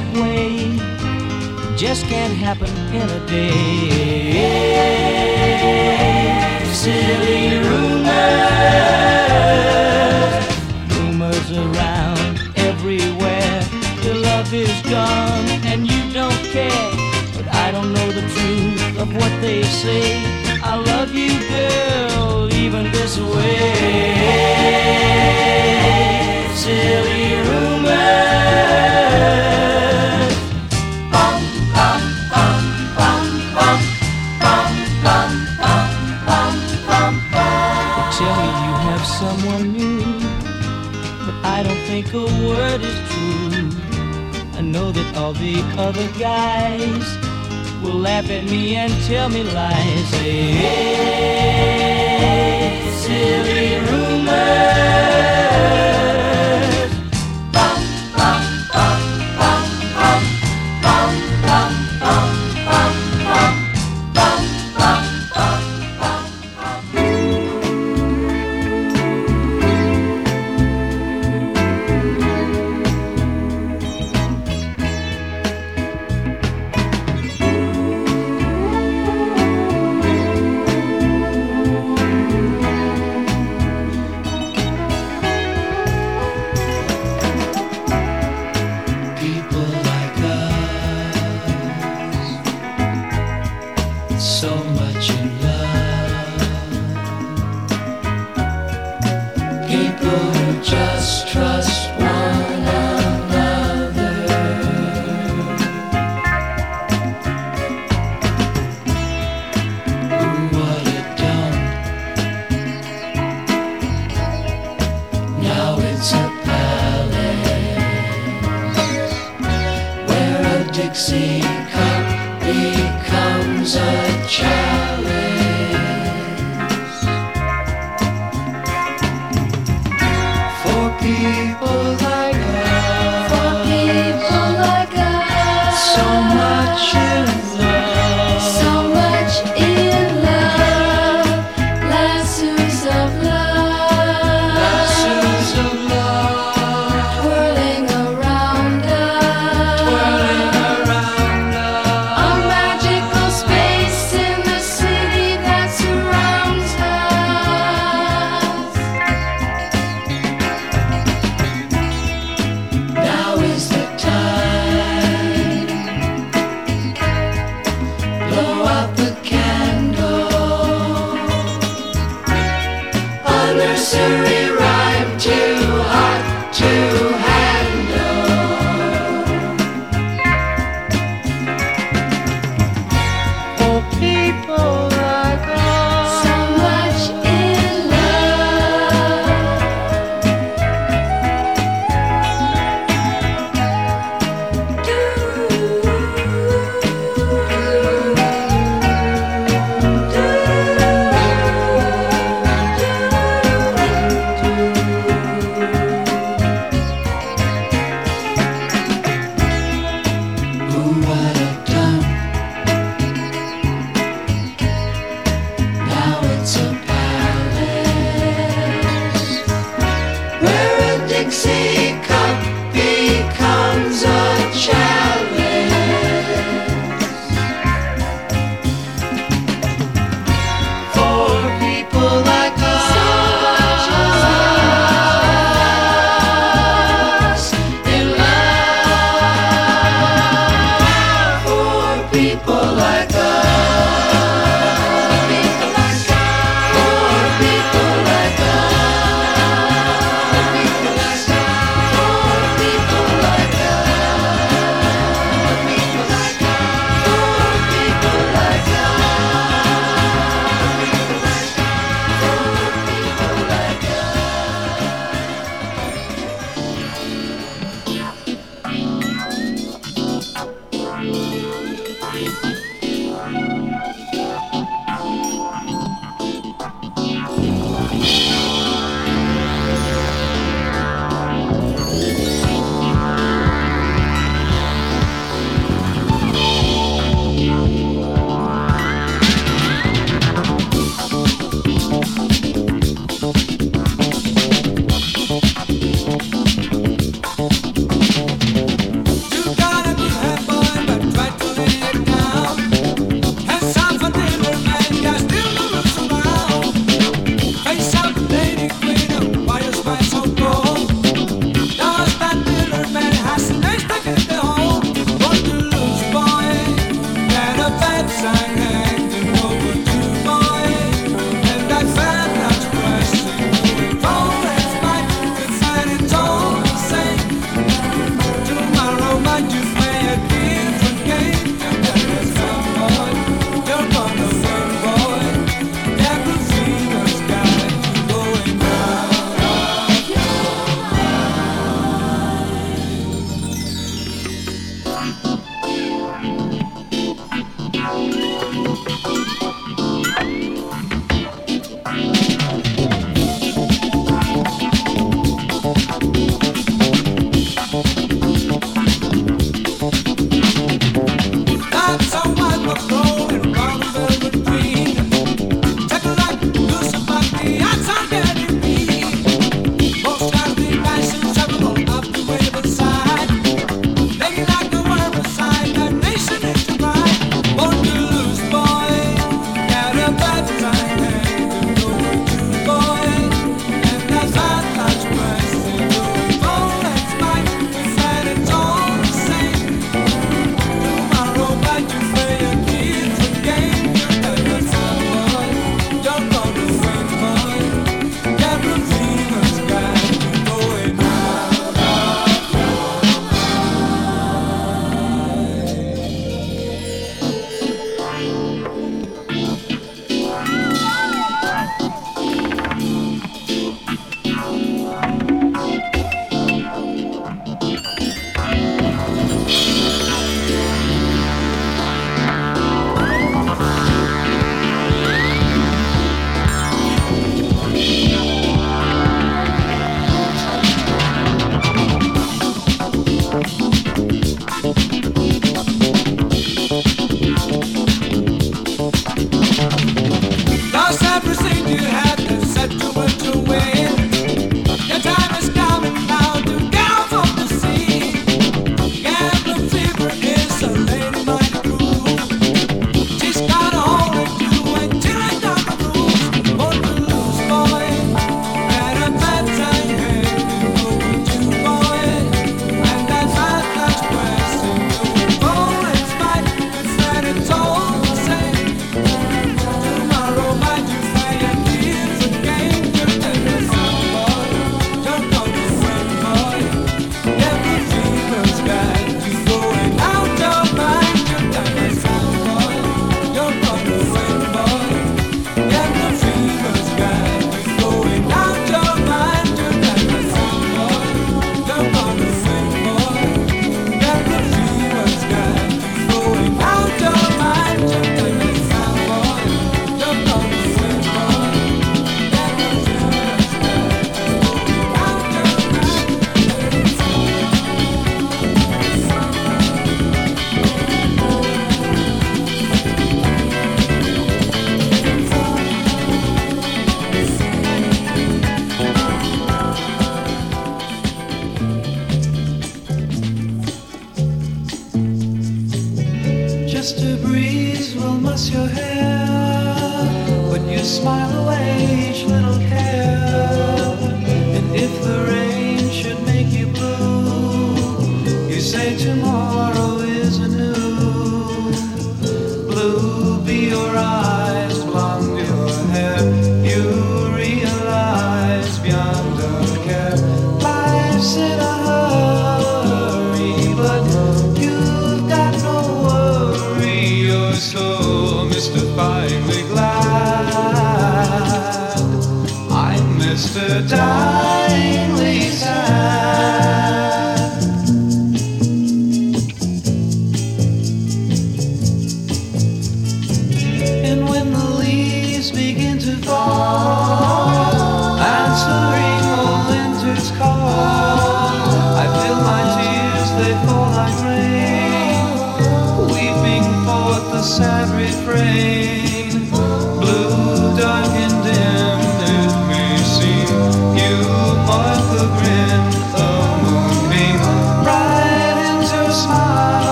that way just can't happen in a day. Silly rumors, rumors around everywhere. Your love is gone and you don't care, but I don't know the truth of what they say. all the other guys will laugh at me and tell me lies. Say, hey, silly rumor.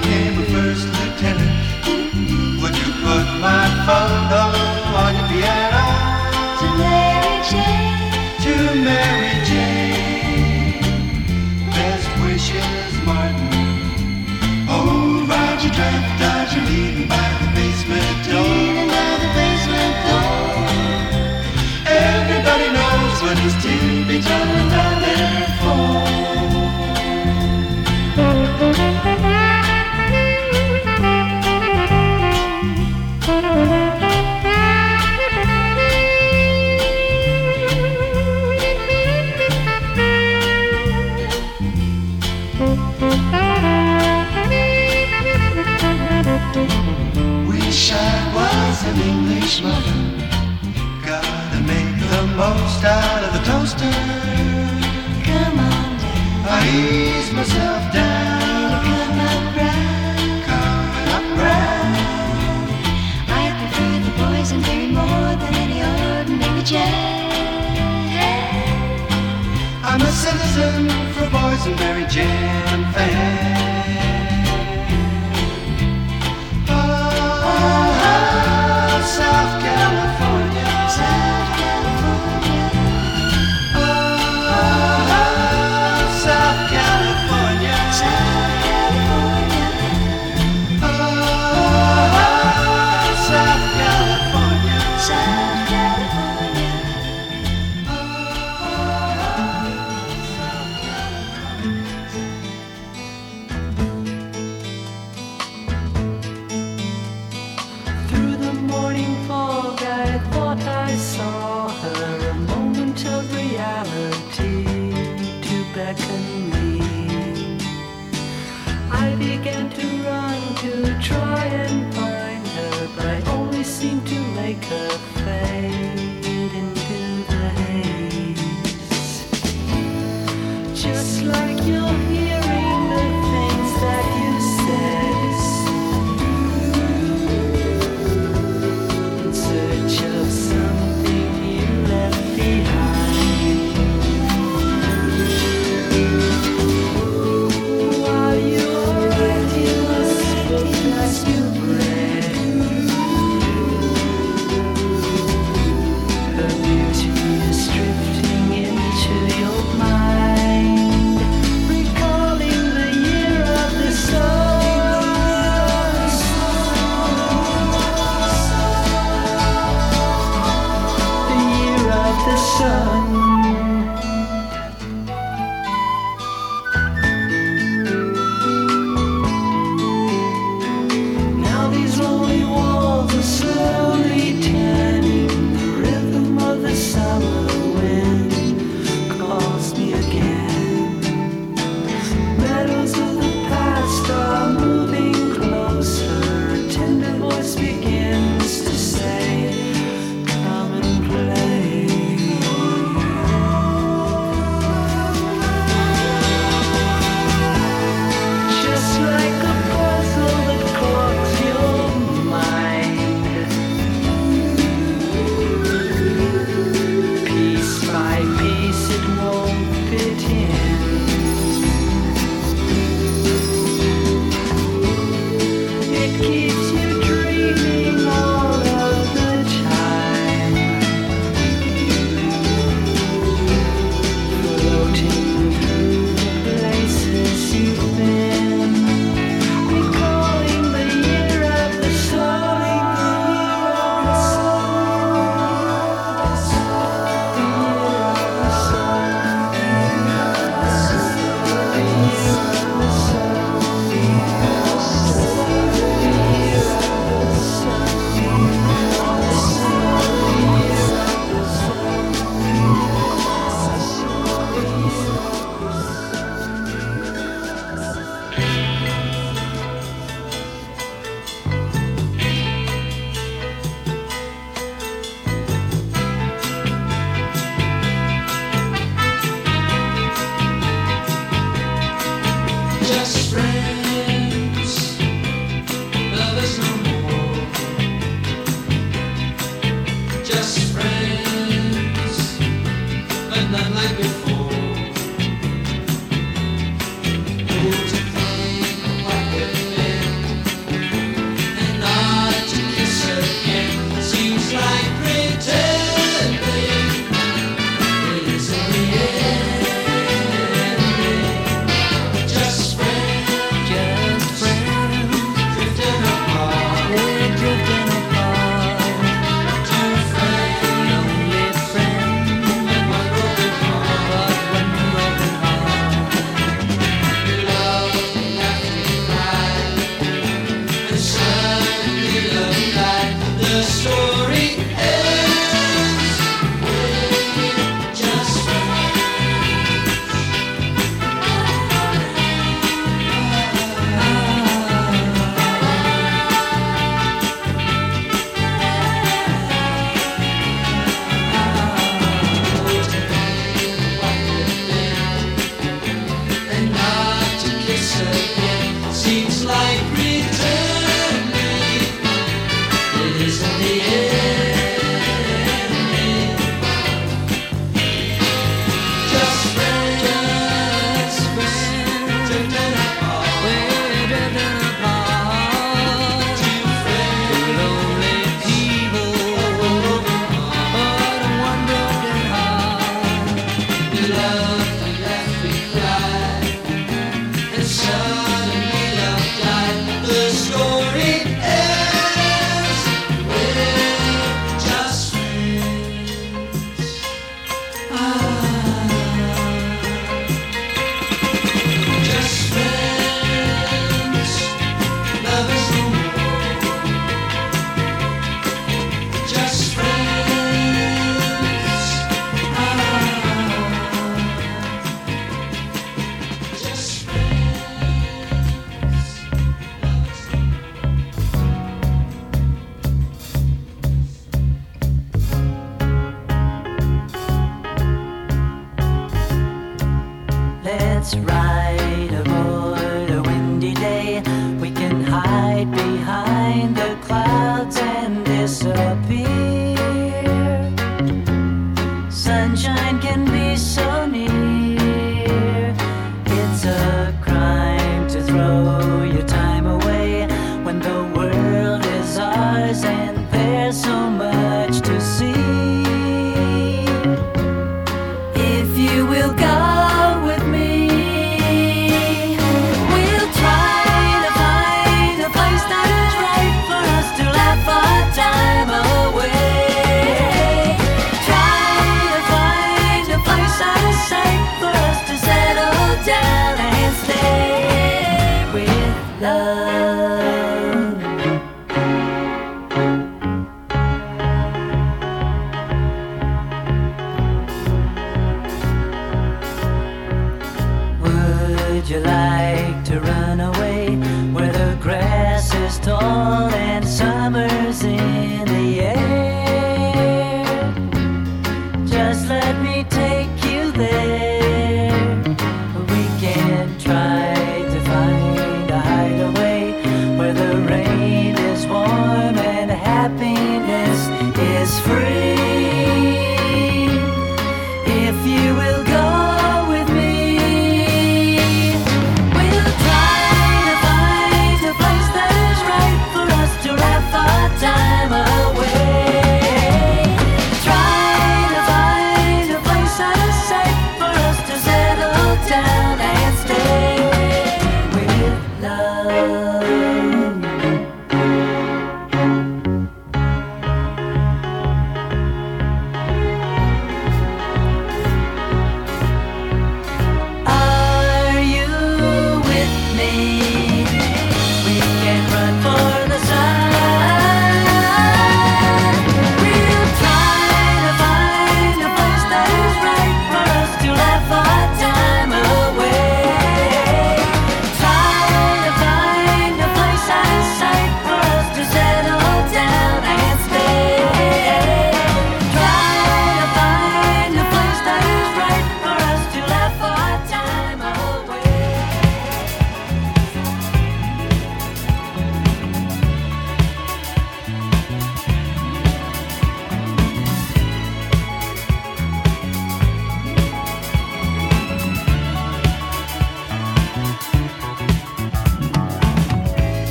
Became a first lieutenant, my photo to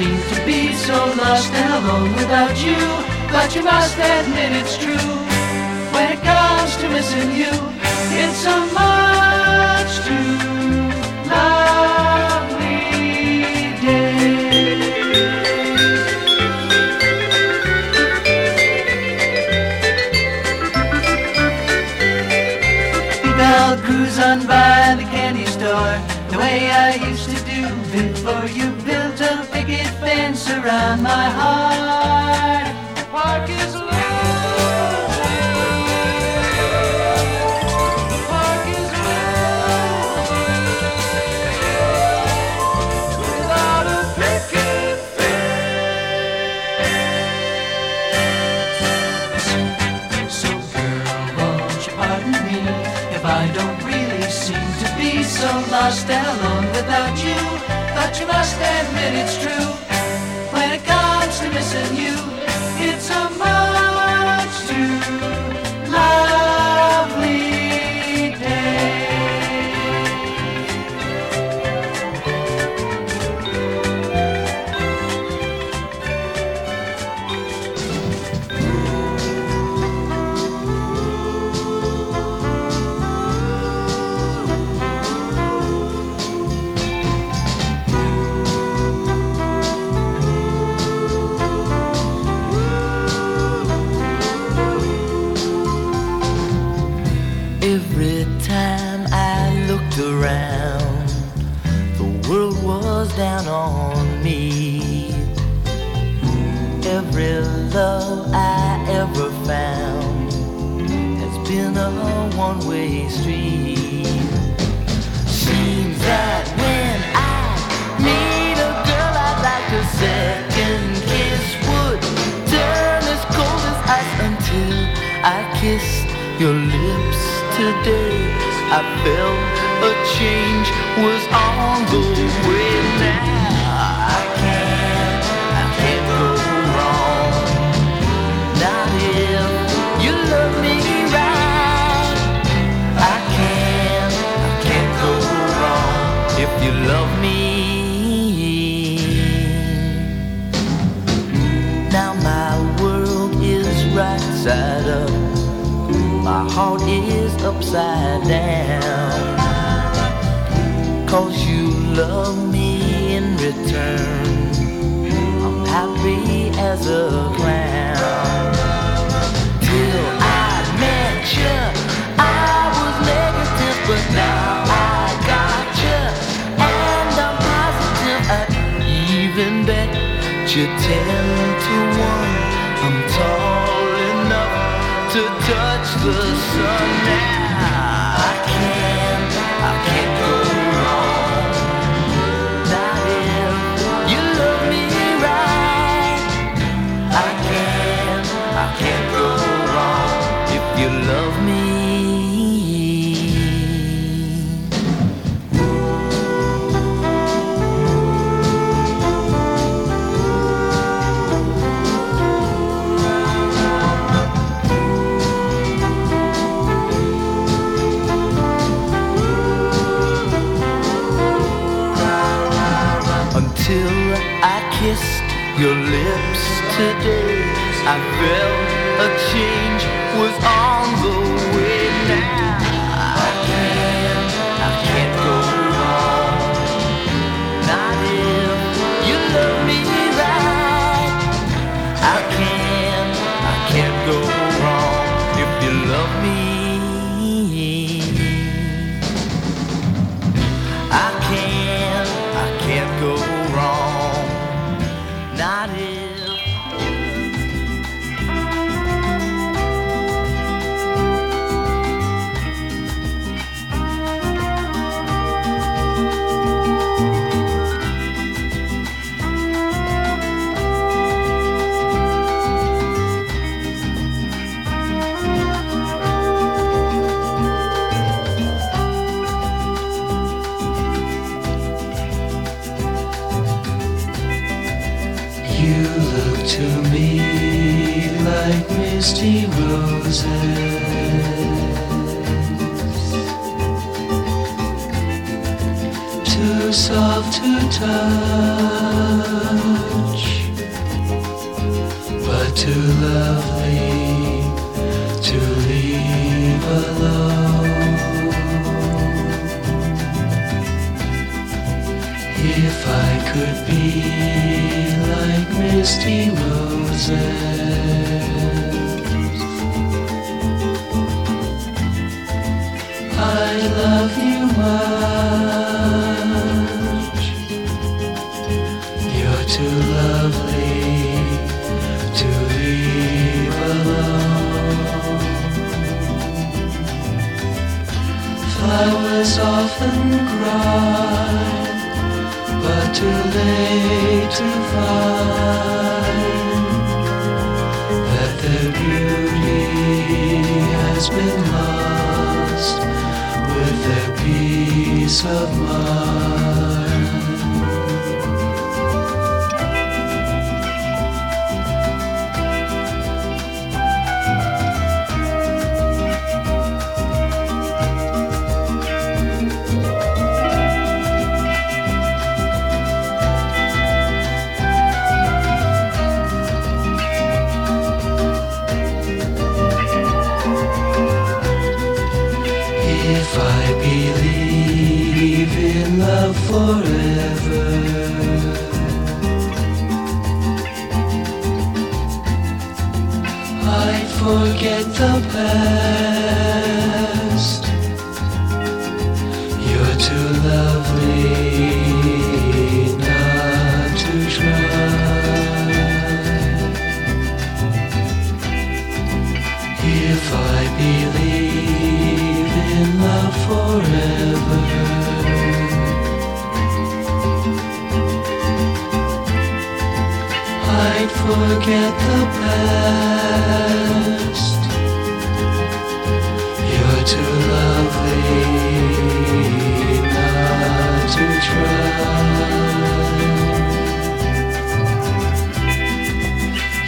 seem to be so lost and alone without you. But you must admit it's true. When it comes to missing you, it's so around my heart. The park is. The park is without a picket fence. So girl, won't you pardon me if I don't really seem to be so lost and alone without you? But you must admit it's true. One way street. Seems that when I meet a girl, I'd like a second kiss would turn as cold as ice until I kissed your lips today. I felt a change was on the heart is upside down. Cause you love me in return. I'm happy as a clown. Till I met you, I was negative, but now I got you. And I'm positive I'd even bet you ten to one. I'm tall enough to touch the sun now. I can't, go wrong. You love me right. I can't go wrong. If you love me I'd forget the past. You're too lovely not to try.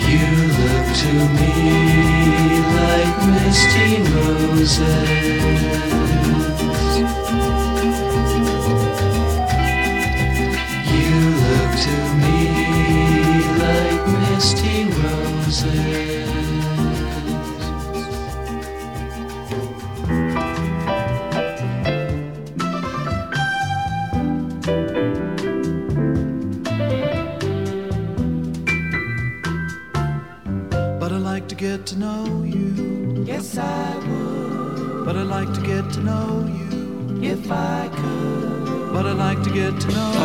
You look to me like misty Moses. dusty roses. get to know you. Yes, I would. But I'd like to get to know you. If I could. But I'd like to get to know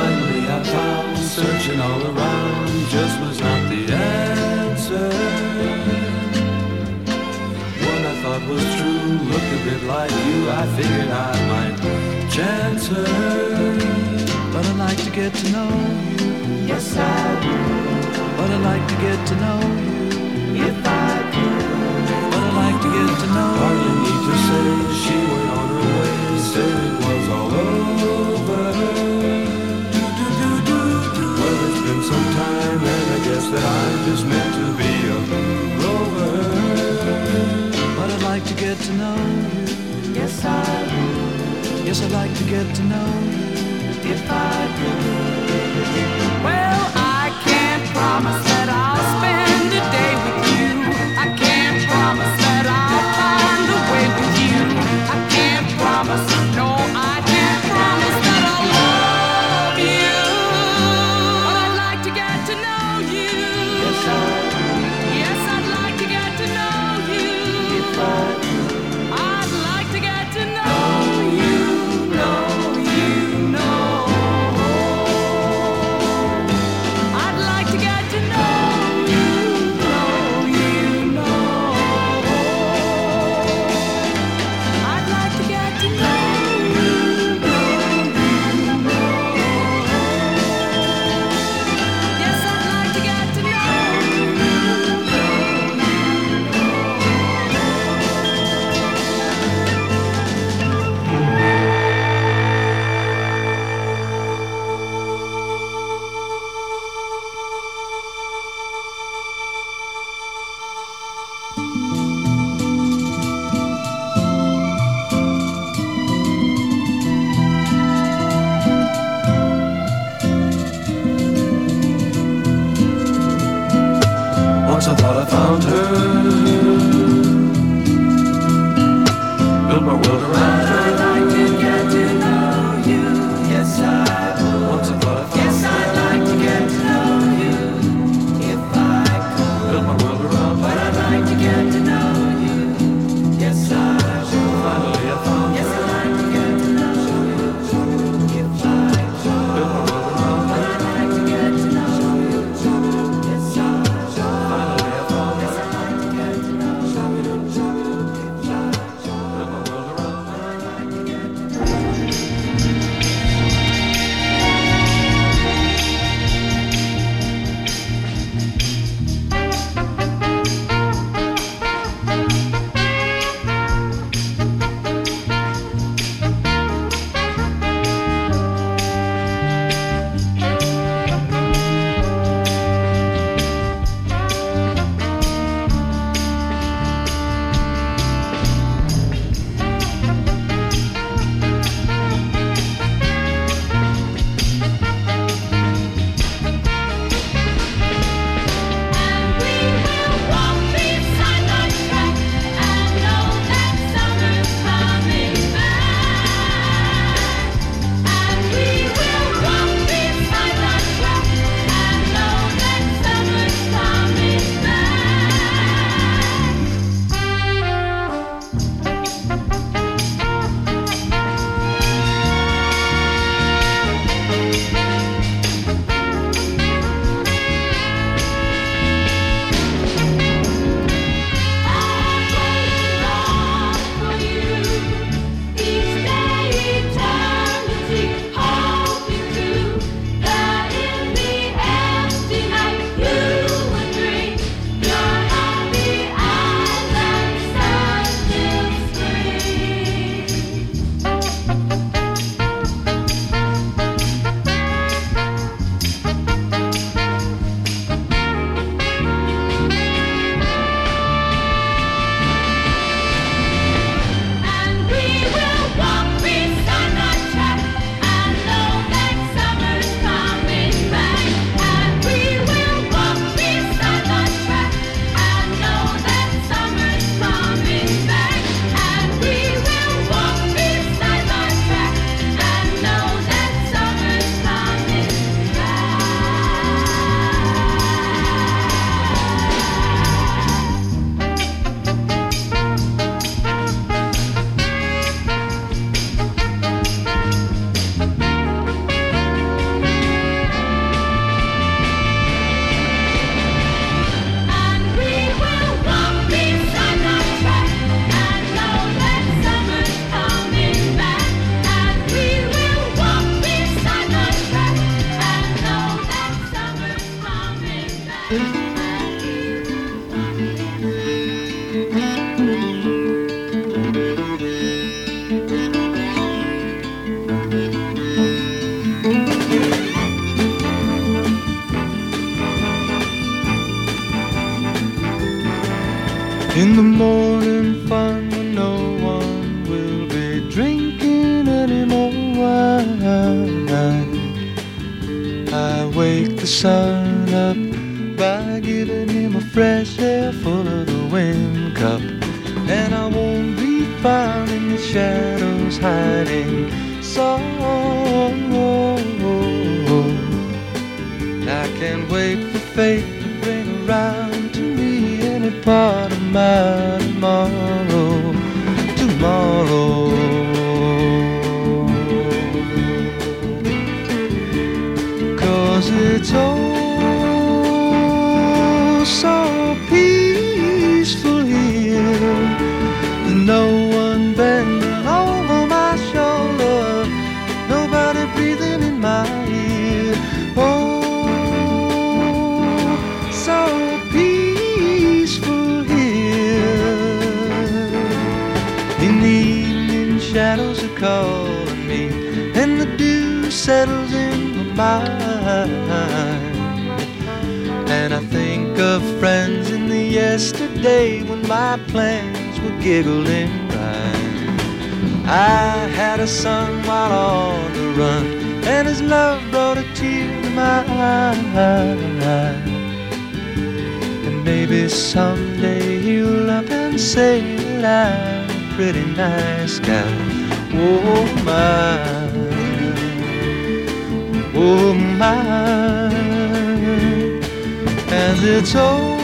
And I think of friends in the yesterday when my plans were giggling bright. I had a son while on the run, and his love brought a tear to my eye. And maybe someday he'll up and say, well, I'm a pretty nice guy. Oh my oh my, and it's all.